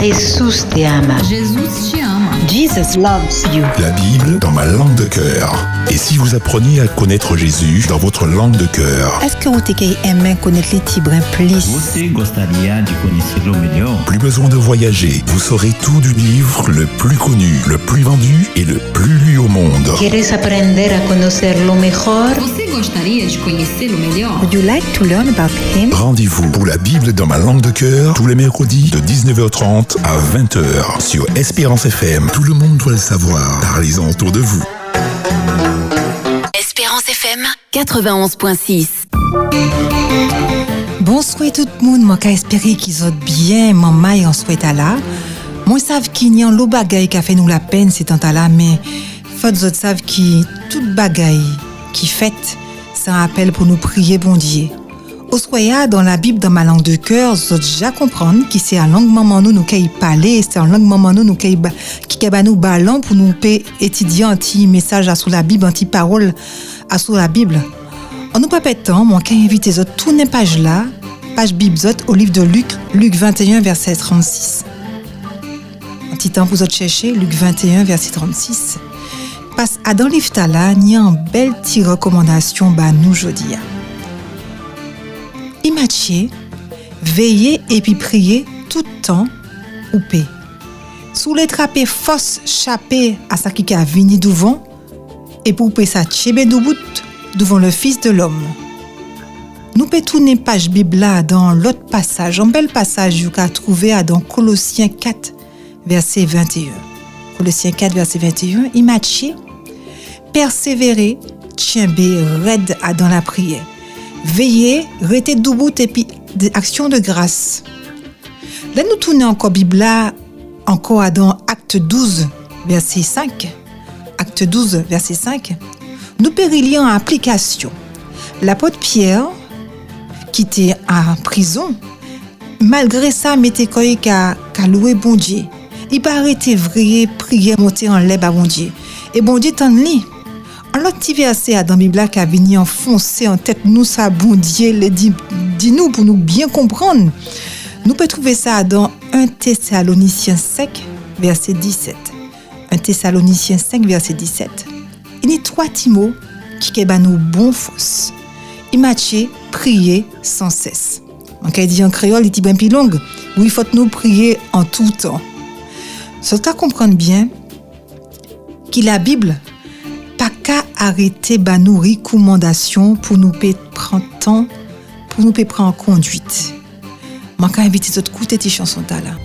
Jésus te ama. Jesus te ama. Jesus loves you. La Bible dans ma langue de cœur. Et si vous appreniez à connaître Jésus dans votre langue de cœur Est-ce que vous aimez connaître les tibres plus? Plus besoin de voyager. Vous saurez tout du livre le plus connu, le plus vendu et le plus lu au monde. ¿Quieres aprender a conocerlo mejor? Would you like to learn about him? Rendez-vous pour la Bible dans ma langue de cœur tous les mercredis de 19h30 à 20h sur Espérance FM. Tout le monde doit le savoir. Parlez-en autour de vous. Espérance FM 91.6 Bonsoir tout le monde, moi espérer qu'ils ont bien, maman en souhaite à là. Moi savent qu'il y a l'eau bagaille qui a fait nous la peine c'est tant à là, mais faut autres savent qui toute bagaille qui fait, c'est un appel pour nous prier bon Dieu. Au soya, dans la Bible, dans ma langue de cœur, vous déjà comprendre que c'est en langue maman nous nous qui parler, c'est en langue maman nous nous qui qui nous ballon pour nous étudier un petit message à sous la Bible, un petit parole à sous la Bible. On nous pas moi qui invite les autres tourner page là, page Bible au livre de Luc, Luc 21 verset 36. Un petit temps pour autres chercher, Luc 21 verset 36. Parce à dans livre là, a une belle petite recommandation bah nous aujourd'hui. Imagiez, veillez et puis priez tout temps ou paix. Sous les trappes fausse chapé à sa qui a vini et pour paix sa tchebe bout devant le Fils de l'homme. Nous peut tourner page Bible dans l'autre passage, un bel passage qu'a trouvé dans Colossiens 4, verset 21. Colossiens 4, verset 21, Imagiez, persévérer, tient raide dans la prière veillez, restez debout et puis des actions de grâce. Là, nous tournons encore Bible encore dans Acte 12, verset 5. Acte 12, verset 5. Nous périlions en application. L'apôtre Pierre, qui était en prison, malgré ça, mettait qu'à louer bon Dieu. Il paraît vrai, prier, monter en l'air à bon Dieu. Et bon Dieu t'en lit. En l'autre petit verset dans la Bible qui a venu enfoncer en tête nous ça bon Dieu, dis-nous pour nous bien comprendre. Nous pouvons trouver ça dans 1 Thessaloniciens 5, verset 17. 1 Thessaloniciens 5, verset 17. Il y a trois petits mots qui sont nous bon fausse. Imacher, prier sans cesse. On dit en créole, il est bien plus long. Il faut nous prier en tout temps. Ça comprendre bien que la Bible arrêter bah, nos recommandations pour nous prendre temps, pour nous prendre en conduite. Je vais inviter les autres écouter ces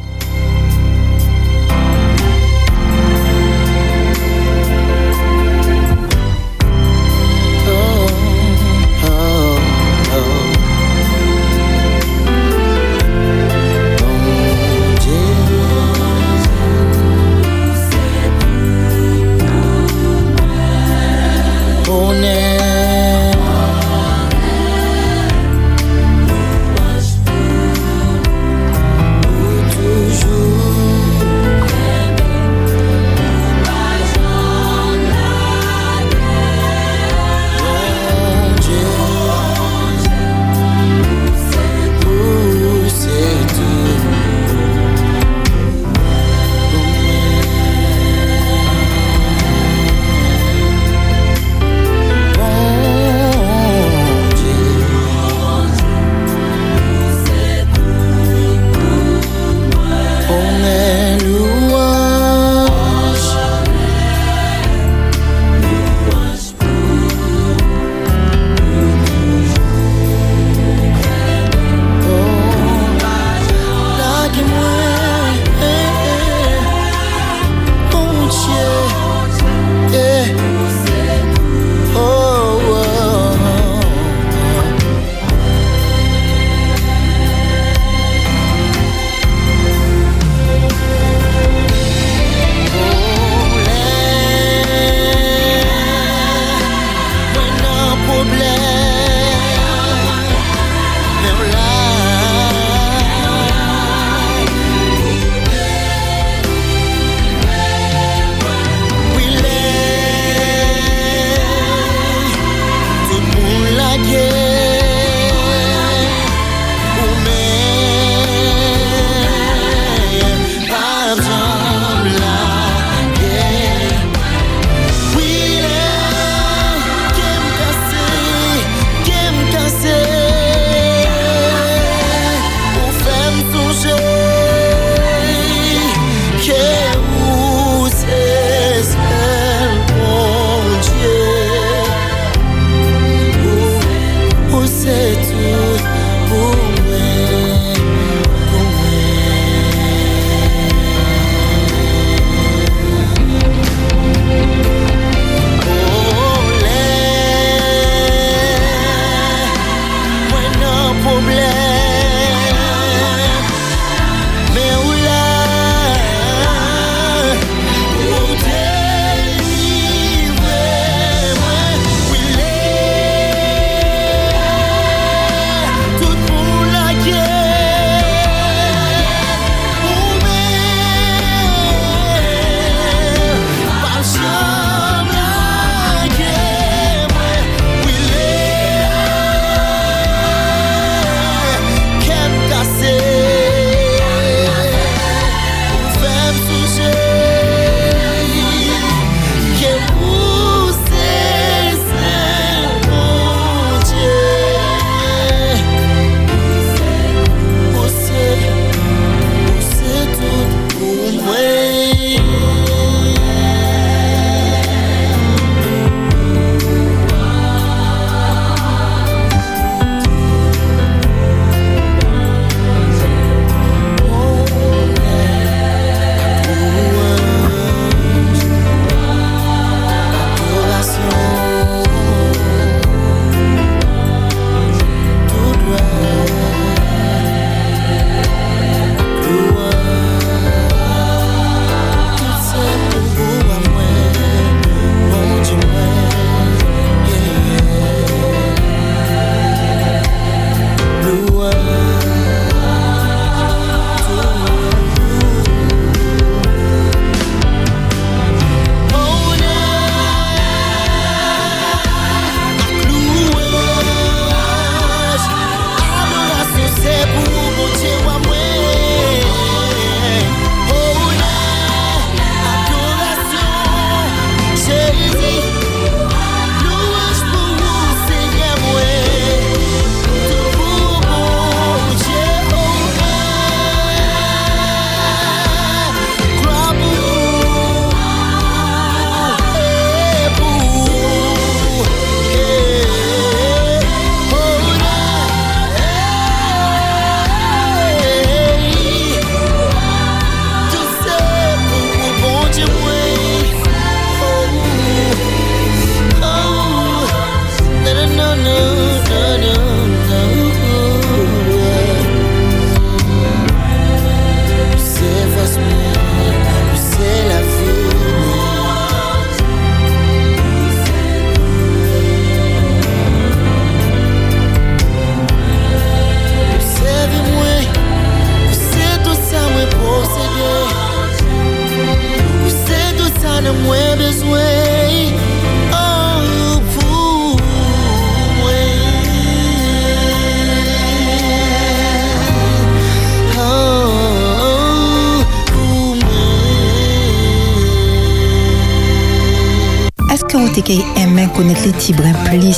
Est-ce que vous aimez connaître les tibres plus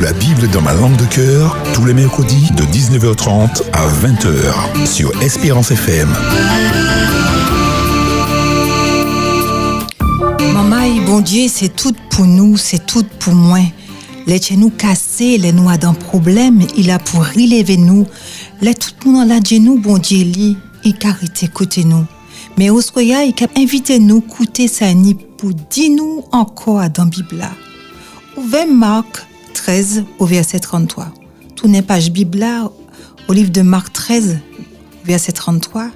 La Bible dans ma langue de cœur, tous les mercredis de 19h30 à 20h sur Espérance FM. Maman, bon Dieu, c'est tout pour nous, c'est tout pour moi. Chez nous cassés, les nous dans problème, il a pour relever nous. Les tout le monde nous, bon Dieu, li, il carité côté nous. Mais au il a invité nous, écouter ça ni pour dire nous encore dans la Bible. Ouvert Marc 13 au verset 33. Tournez page Bible au livre de Marc 13, verset 33.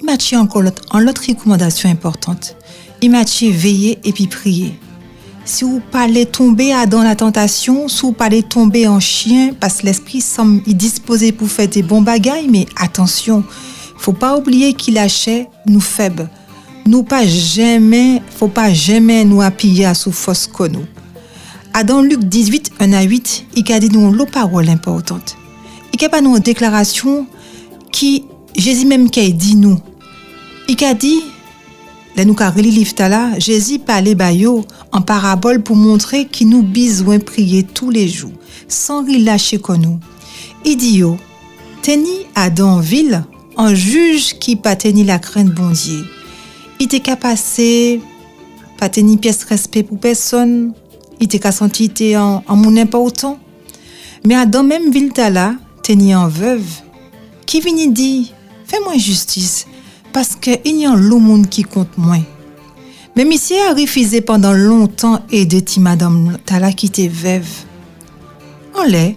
Il m'a dit encore en l'autre recommandation importante. Dit veiller et puis prier. Si vous parlez tomber dans la tentation, si vous parlez tomber en chien, parce que l'esprit semble y disposé pour faire des bons bagailles, mais attention, faut pas oublier qu'il achète nous faibles. Nous pas jamais, faut pas jamais nous appuyer à sous fausse. À dans Luc 18, 1 à 8, il a dit nous l'eau parole importante. Il a pas nous une déclaration qui, Jésus même qui dit nous. Il a là nous là, Jésus parlait en parabole pour montrer qu'il nous besoin prier tous les jours, sans relâcher que nous. Il dit yo, teni à ville, un juge qui pas la crainte bon Dieu. Il était qu'à passer, pas teni pièce respect pour personne, il était qu'à en, en mon important. Mais à dans même ville ta là, teni en veuve, qui vini dit, fais-moi justice, parce que il y a l'eau monde qui compte moins. Mais monsieur a refusé pendant longtemps de ti madame Tala qui était veuve. En l'air,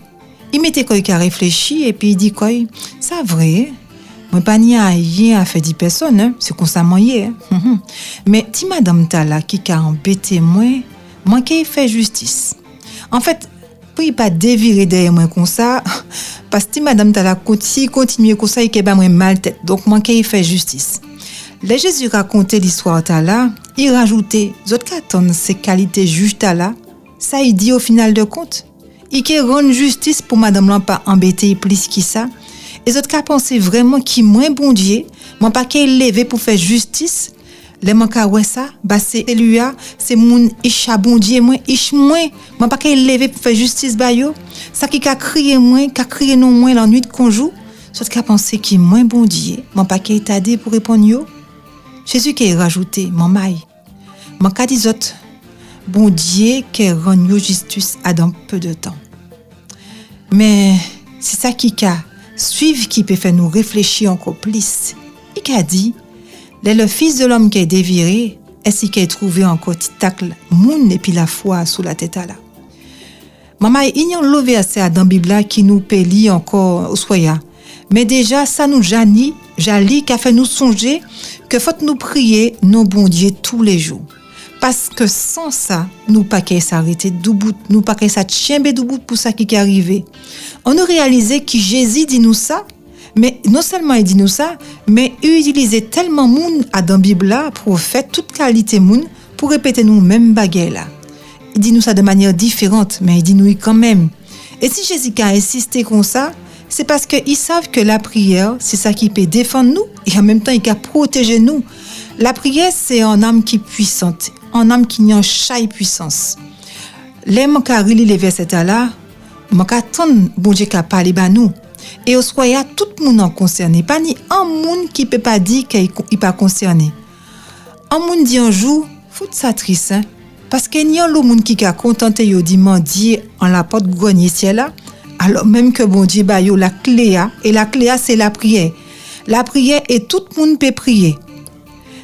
il mettait quoi qui a réfléchi et puis il dit quoi, ça vrai, moi pas ni à rien à faire dix personnes, hein, c'est ça moi hier. Mhm. Mais ti madame Tala qui a embêté moi, moi qui fait justice. En fait, pour y pas dévirer derrière moi comme ça, parce que madame Tala continue continuer comme ça, il a pas moi mal tête. Donc qui fait justice. Les Jésus racontait l'histoire Tala, il rajoutait, autres qu'attendent ces qualités juges Tala, ça il dit au final de compte. Il rend justice pour madame là pas embêter plus qui ça. Et autres qu'à penser vraiment qui moins bon Dieu, pas qu'il levé pour faire justice, les man ka ouais ça, bah c'est lui c'est moun isha bon Dieu moins ich moins, moi pas qu'il levé pour faire justice ba yo. Ça qui a crié moins, qui a crié non moins la nuit de conjou, soit qu'à penser qui moins bon Dieu, moi pas qu'il t'a dit pour répondre yo. Jésus qui a rajouté, mon maille. Mon cas dit autres, bon Dieu qui rend yo justice à dans peu de temps. Mais c'est ça qui a suivre qui peut faire nous réfléchir encore plus. Il a dit, les le fils de l'homme qui est déviré, est-ce qu'il a trouvé encore petit tacle moun et puis la foi sous la tête à. Maman, il y a un lot verset dans qui nous lire encore au soya. Mais déjà, ça nous jani, jali, qui a fait nous songer que faut nous prier nos bon Dieu tous les jours. Parce que sans ça, nous pas qu'à s'arrêter debout, nous pas qu'à s'atchiember debout pour ça qui est arrivé. On a réalisé que Jésus dit nous ça, mais non seulement il dit nous ça, mais il utilisait tellement moun à dans Bible pour faire toute qualité moun pour répéter nous même là. Il dit nous ça de manière différente, mais il dit nous quand même. Et si Jésus a insisté comme ça, c'est parce qu'ils savent que la prière, c'est ça qui peut défendre nous et en même temps, il peut protéger nous. La prière, c'est un âme qui est puissante, un âme qui a une chaille puissance. Les gens qui les versets là, je bon Dieu qui parlé à nous. Et au soir, tout le monde est concerné. Pas ni un monde qui peut pas dire qu'il n'est pas concerné. Un monde dit un jour, fout ça triste, hein? Parce qu'il y a le monde qui a contenté yo dit en la porte grenier là, alors même que bon Dieu ba yo la clé a, et la clé a, c'est la prière. La prière et tout le monde peut prier.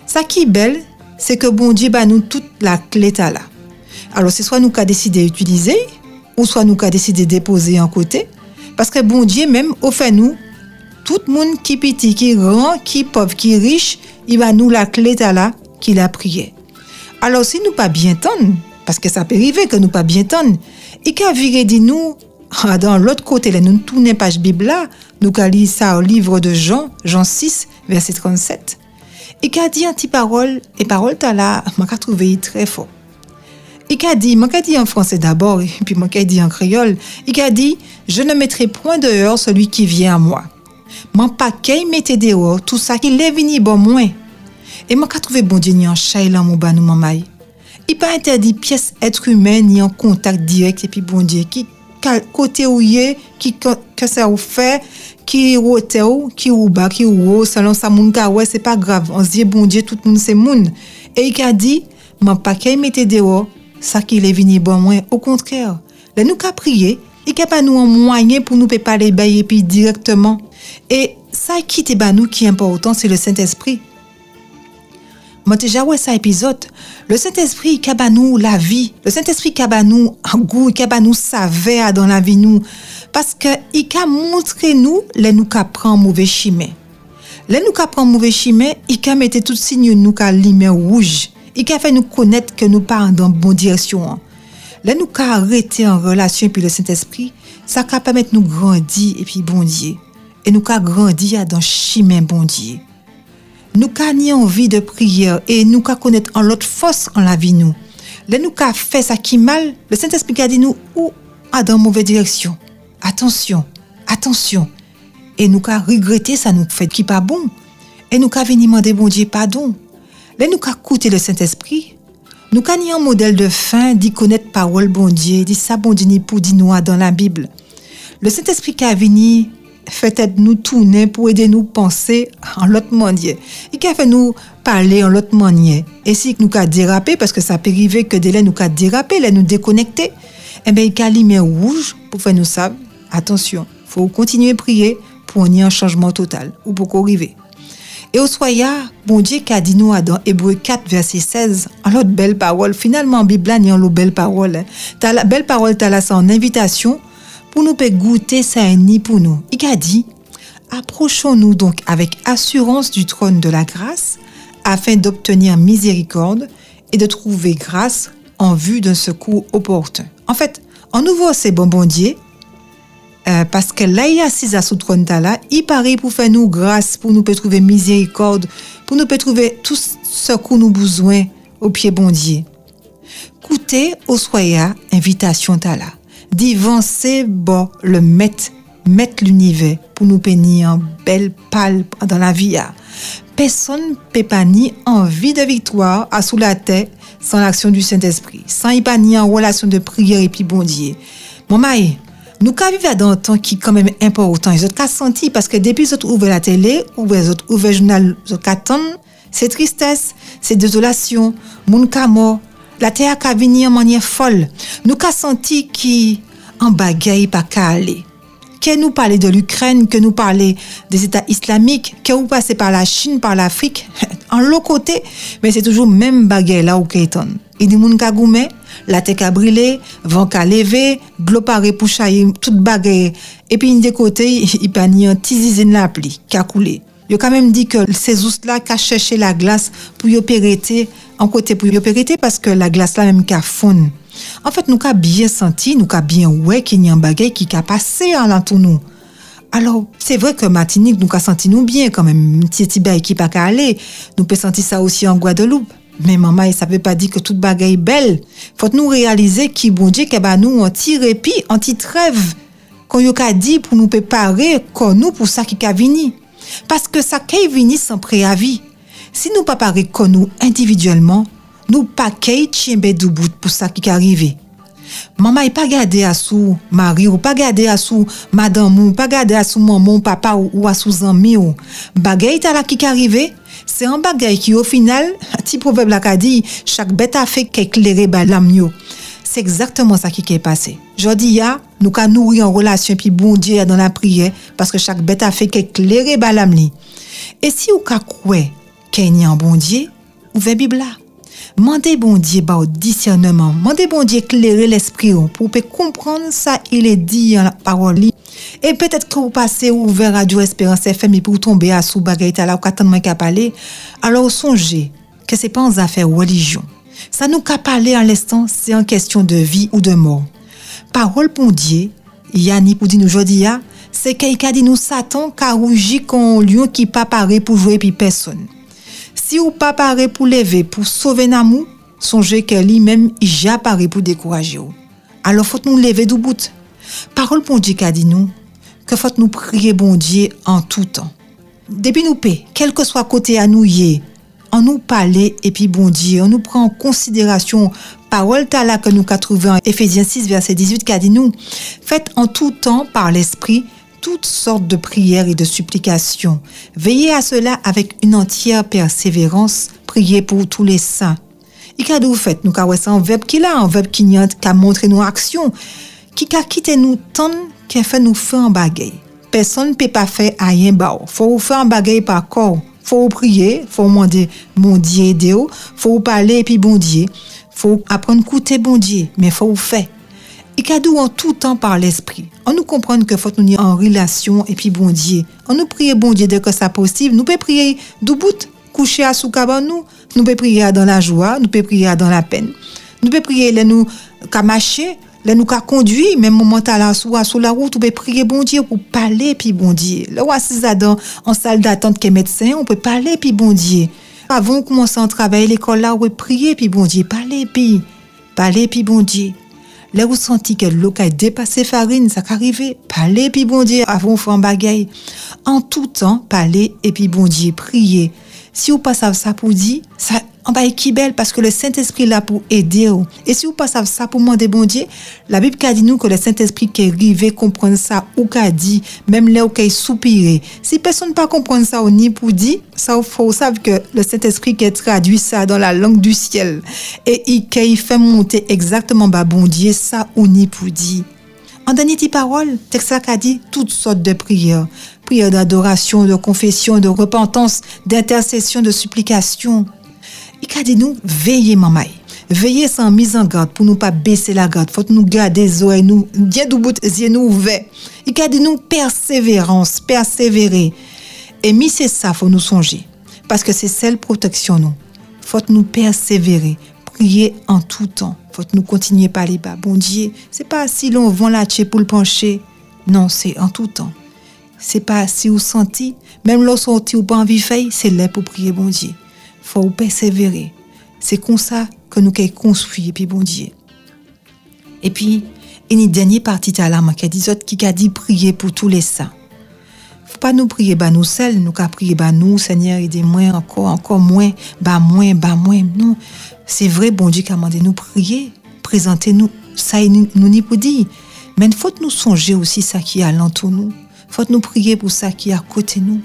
Ça qui est belle, c'est que bon Dieu ba nous toute la clé là. Alors c'est soit nous qui décidé d'utiliser, ou soit nous qui décidé de déposer en côté, parce que bon Dieu même offre nous tout le monde qui petit, qui grand, qui pauvre, qui riche, il va nous la clé ta là qu'il a prié. Alors si nous pas bien tendre, parce que ça peut arriver que nous pas bien tendre, il a viré dit nous ah, dans l'autre côté là nous tourner page Bible là, nous qu'a lire ça au livre de Jean, Jean 6 verset 37. Il a dit un petit parole et parole ta là, m'a trouvé très fort. Il a dit, moi dit en français d'abord, et puis moi dit en créole, il a dit, je ne mettrai point dehors celui qui vient à moi. Mon paquet mettez dehors tout ça qui est venu bon moins. Et moi, qu'a trouvé bon Dieu ni en chay là, mon ban, maman. Il pas interdit pièce être humaine ni en contact direct et puis bon Dieu qui côté où y est, qui que ça ou fait, qui rote ou, qui ou bas, qui ou selon ça moun ouais, c'est pas grave. On se dit bon Dieu tout le monde c'est moun. Et il a dit, m'en pas qu'à mettre dehors, ça qu'il est venu bon moins au contraire. Là nous qu'a prier, a pas nous un moyen pour nous les bailler puis directement. Et ça qui nous qui est important, c'est le Saint-Esprit. Moi, déjà, ouais, ça épisode. Le Saint-Esprit, qui nous la vie. Le Saint-Esprit, qui nous un goût, qui nous saveur dans la vie, nous. Parce que, il a montré nous, les nous prend mauvais chemin. Les nous qu'a prend mauvais chemin, il a mis tout signe nous qu'a lumière rouge. Il a fait nous connaître que nous partons dans la bonne direction. Les nous qu'a arrêté en relation, puis le Saint-Esprit, ça qu'a permettre nous grandir, et puis bon Dieu. Et nous qu'a grandir dans le chemin bon Dieu nous ni envie de prière et nous qu'a connaître en l'autre force en la vie nous. Là nous qu'a fait ça qui mal, le Saint-Esprit a dit nous ou à dans mauvaise direction. Attention, attention. Et nous qu'a regretté ça nous fait qui pas bon. Et nous qu'a venu demander bon Dieu pardon. Là nous écouté le Saint-Esprit. Nous ni un modèle de fin d'y connaître parole bon Dieu, dit ça bon pour dire nous dans la Bible. Le Saint-Esprit qui a venu fait nous tourner pour aider nous penser en l'autre manière. Il a fait nous parler en l'autre manière. Et si nous a dérapé, parce que ça peut arriver que dès nous a dérapé, là nous déconnecter, eh bien, il a lumière rouge pour faire nous savoir, attention, faut continuer à prier pour y un changement total ou pour qu'on arrive. Et au soya, bon Dieu qui a dit nous dans Hébreu 4, verset 16, en l'autre belle parole, finalement, Bible, il y a belle parole. T'as la belle parole, t'as là, c'est en invitation, pour nous goûter ça ni pour nous. Il a dit, approchons-nous donc avec assurance du trône de la grâce afin d'obtenir miséricorde et de trouver grâce en vue d'un secours opportun. En fait, en nouveau, c'est bon bon Dieu, euh, parce que là, il y a à sous trône là, il paraît pour faire nous grâce, pour nous peut trouver miséricorde, pour nous peut trouver tout ce que nous besoin au pied bon Dieu. Écoutez, au soya, invitation là d'avancer bon le mettre mettre l'univers pour nous peigner en belle pâle dans la vie. Personne peut pas ni envie de victoire à sous la tête sans l'action du Saint-Esprit, sans y pas ni en relation de prière et puis bon Dieu. Mon maï, nous qu'à dans un temps qui est quand même important. Ils ont senti parce que depuis qu'ils ouvert la télé, ou ils ont ouvert le journal, ils ont c'est tristesse, c'est désolation, mort, la terre a venu en manière folle. Nous qu'a senti qui en bagaille pas qu'à aller. Que nous parler de l'Ukraine, que nous parler des États islamiques, que vous passez par la Chine, par l'Afrique, en l'autre côté, mais c'est toujours même bagaille là où qu'éton. Et moun ka goumé, la tek a brile, van ka leve, glo pare pou chaye tout bagay, epi yon dekote, yon pa ni yon tizizin la pli, ka koule. Yo kamem di ke se zoust la ka chèche la glas pou yo perete, an kote pou yo perete, paske la glas la menm ka foun. An fèt nou ka byen senti, nou ka byen wè ki nyan bagay ki ka pase an lantou nou. Alors, c'est vrai que Martinique, nous a senti nous bien quand même. Petit Tibet qui pas calé, nous peut sentir ça aussi en Guadeloupe. Mais maman, ça veut pas dire que toute bagaille est belle. Faut nous réaliser qui bon Dieu que bah nous petit répit, un petit trêve qu'on y a dit pour nous préparer pour ça qui a vini. Parce que ça qui vini sans préavis. Si nous pas parler comme nous individuellement, nous pas qu'à tiembe du bout pour ça qui est arrivé. Maman pas gardé à sous mari ou pas gardé à sous madame ou pas gardé à sous maman, papa ou, à sous ami ou. Bagay ta là qui est arrivé, c'est un bagay qui au final, petit proverbe qu'a dit, chaque bête a fait qu'éclairer l'âme C'est exactement ça qui est passé. Je dis ya, nous ka nourrir en relation puis bon Dieu dans la prière parce que chaque bête a fait qu'éclairer l'âme Et si ou ka kwe qu'il y a un bon Dieu, ouvrez Bible. Mandez bon Dieu ba au discernement. Mandez bon Dieu éclairer l'esprit pour comprendre ça il est dit en la parole. Et peut-être que vous passez ouvert Radio Espérance FM et pour tomber à sous bagaille là ou qu'attendre qu'à parler. Alors songez que c'est pas en affaire religion. Ça nous qu'a parler en l'instant, c'est en question de vie ou de mort. Parole bon Dieu, Yanni pour dire aujourd'hui, c'est quelqu'un dit nous Satan qu'a rougi qu'on lion qui pas paré pour jouer puis personne. Si ou pas paré pour lever, pour sauver Namou, songez que lui-même, il paré pour décourager. Alors, faut nous lever du bout. Parole bon Dieu qu'a dit nous, que faut nous prier bon Dieu en tout temps. Depuis nous paix, quel que soit côté à nous y on nous parler et puis bon Dieu, on nous prend en considération parole là que nous qu'a trouvé en Éphésiens 6 verset 18 qui a dit nous faites en tout temps par l'esprit toutes sortes de prières et de supplications. Veillez à cela avec une entière persévérance, priez pour tous les saints. Et que vous faites? Nous avons un verbe qui là, un verbe qui a qu'à montrer nos actions, ki ka kite nou tan ke fè nou fè an bagay. Person pe pa fè a yen ba ou. Fò ou fè an bagay pa kor. Fò ou priye, fò ou mande bondye de ou, fò ou pale epi bondye, fò ou apren koute bondye, men fò ou fè. I kadou an toutan par l'esprit. An nou komprenn ke fote nou ni an relasyon epi bondye. An nou priye bondye deke sa posib. Nou pe priye doubout, kouche a sou kaban nou. Nou pe priye a dan la jwa, nou pe priye a dan la pen. Nou pe priye le nou kamache, les nous qu'à conduire, même moment à la sous, sur la route, on peut prier bon Dieu pour parler puis bon Dieu. Là assis dans en salle d'attente qui est médecin, on peut parler puis bon Dieu. Avant de commencer à travailler l'école là, on peut prier puis bon Dieu, parler puis parler puis bon Dieu. Là où senti que l'eau a dépassé farine, ça qu'arrivé. Parler puis bon Dieu avant de faire un bagaille. En tout temps, parler et puis bon Dieu, prier. Si vous passez ça pour dire, ça en bas qui belle parce que le Saint-Esprit est là pour aider. Et si vous passez ça pour demander bon la Bible dit nous que le Saint-Esprit qui est arrivé comprendre ça ou qu'a dit, même là où qu'il soupiré. Si personne ne pas comprendre ça ou ni pour dire, ça faut savoir que le Saint-Esprit qui traduit ça dans la langue du ciel et il fait monter exactement bah bon Dieu ça ou ni pour dire. En dernier parole, texte a dit toutes sortes de prières. Prières d'adoration, de confession, de repentance, d'intercession, de supplication. Il a dit nous, veillez maman. Veillez sans mise en garde pour nous pas baisser la garde. Faut nous garder les oreilles, nous, bien du bout yeux nous ouverts. Il a dit nous, persévérance, persévérer. Et mi c'est ça, faut nous songer. Parce que c'est celle protection nous. Faut nous persévérer, prier en tout temps. Faut nous continuer par les bas. Bon Dieu, c'est pas si l'on vend la pour le pencher. Non, c'est en tout temps. C'est pas si vous sentez, même lorsqu'on ou pas de faire, c'est là pour prier bon Dieu faut persévérer. C'est comme ça que nous avons construit, et puis bon Dieu. Et puis, il y a une dernière partie de la qui dit qui a dit prier pour tous les saints. Faut pas nous prier bah nous seuls, nous qu'à prier bah nous, Seigneur, aidez-moi encore, encore moins, bah moins, moins. Non, c'est vrai, bon Dieu qui a demandé nous prier, présentez-nous, ça nous, nous ni pour dire. Mais faut nous songer aussi ça qui est alentour nous. Faut nous prier pour ça qui est à côté nous.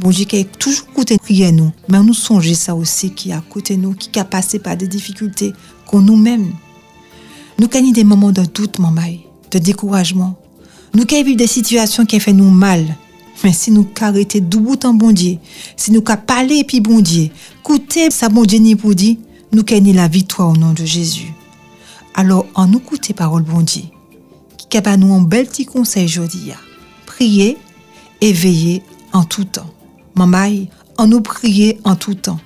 Bon Dieu qui est toujours côté prier nous, mais nous songer ça aussi qui est à côté nous, qui a passé par des difficultés qu'on nous-mêmes. Nous gagnons des moments de doute, de découragement. Nous gagnons des situations qui fait nous mal. Mais si nous arrêtons du bout en bon Dieu, si nous parler puis bon Dieu, écouter ça bon Dieu ni pour dire, nous gagnons la victoire au nom de Jésus. Alors, en nous écouter parole bon Dieu, qui a nous un bel petit conseil aujourd'hui, prier et veiller en tout temps. Maman, en nous prier en tout temps.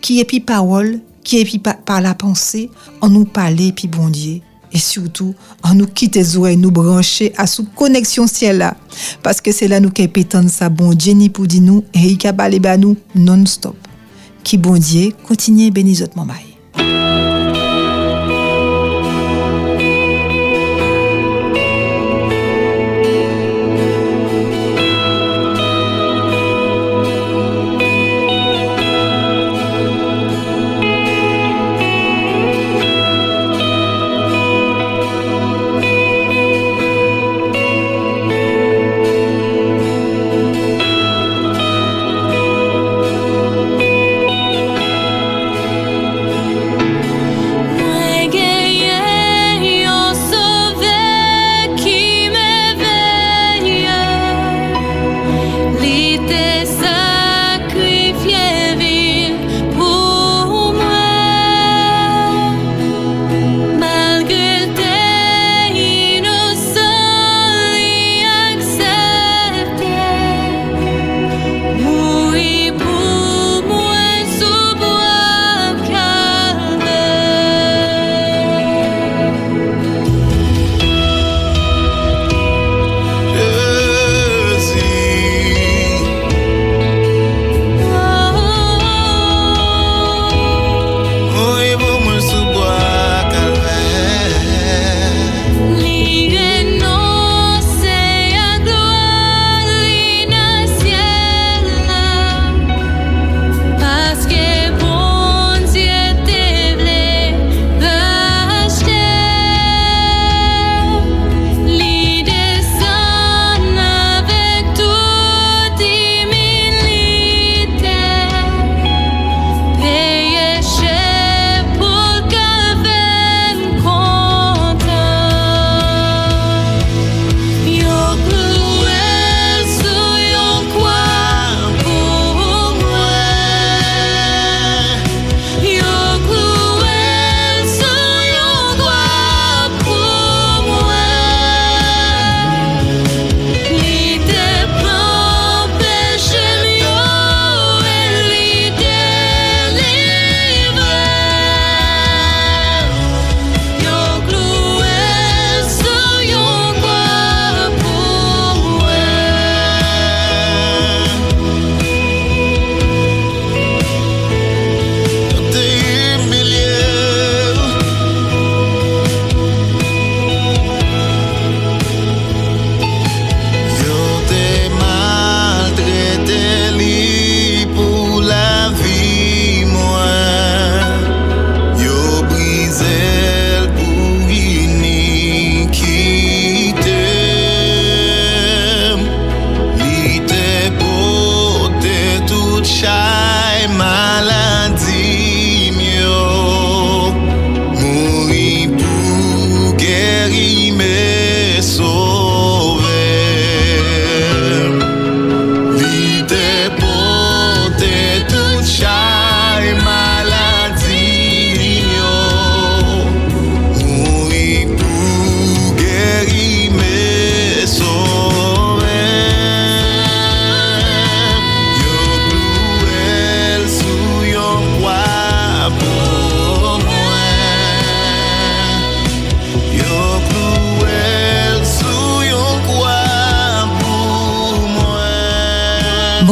Qui est puis parole, qui est puis par, la pensée, en nous parler puis bon Dieu. Et surtout, en nous quitter et nous brancher à sous connexion ciel là. Parce que c'est là nous qui pétons ça bon Dieu ni pour nous et il nous non-stop. Qui bon Dieu, continue votre maman.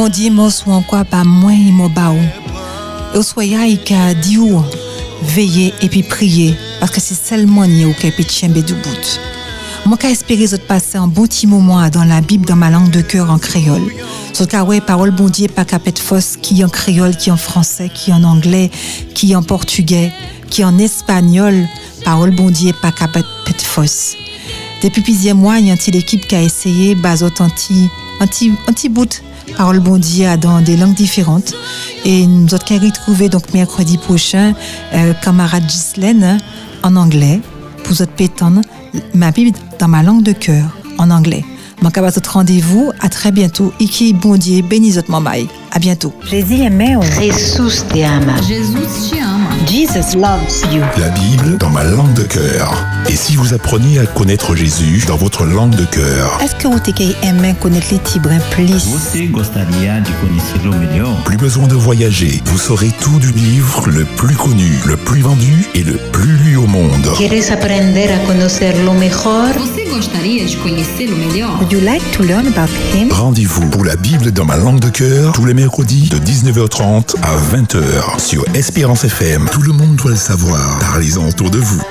Bon Dieu, moi, soit encore pas moins, il m'a baou. Et au soya, il a dit ou, puis prier, parce que c'est seulement nier ou peut tchembe du bout. Qu'à espérer de passer un bon petit moment dans la Bible, dans ma langue de cœur en créole. Sauf qu'à ouais, parole bon Dieu, pas qu'à fausse, qui en créole, qui en français, qui en anglais, qui en portugais, qui en espagnol, parole bon Dieu, pas qu'à fausse. Depuis plusieurs mois, il y a une équipe qui a essayé, basot anti, anti, anti bout, parole bon Dieu dans des langues différentes. Et nous autres qui retrouvé donc mercredi prochain, euh, camarade Ghislaine, en anglais, pour votre pétane, ma Bible dans ma langue de cœur, en anglais. Mon votre rendez-vous, à très bientôt. Iki bon Dieu, bénis votre mamaï. À bientôt. Jésus ama. Ama. Jesus loves you. La Bible dans ma langue de cœur. Et si vous appreniez à connaître Jésus dans votre langue de cœur Est-ce que vous aimez connaître les tibres plus? Plus besoin de voyager, vous saurez tout du livre le plus connu, le plus vendu et le plus lu au monde. ¿Quieres aprender a conocerlo mejor? Would you like to learn about him? Rendez-vous pour la Bible dans ma langue de cœur tous les mercredis de 19h30 à 20h sur Espérance FM. Tout le monde doit le savoir. Parlez-en autour de vous.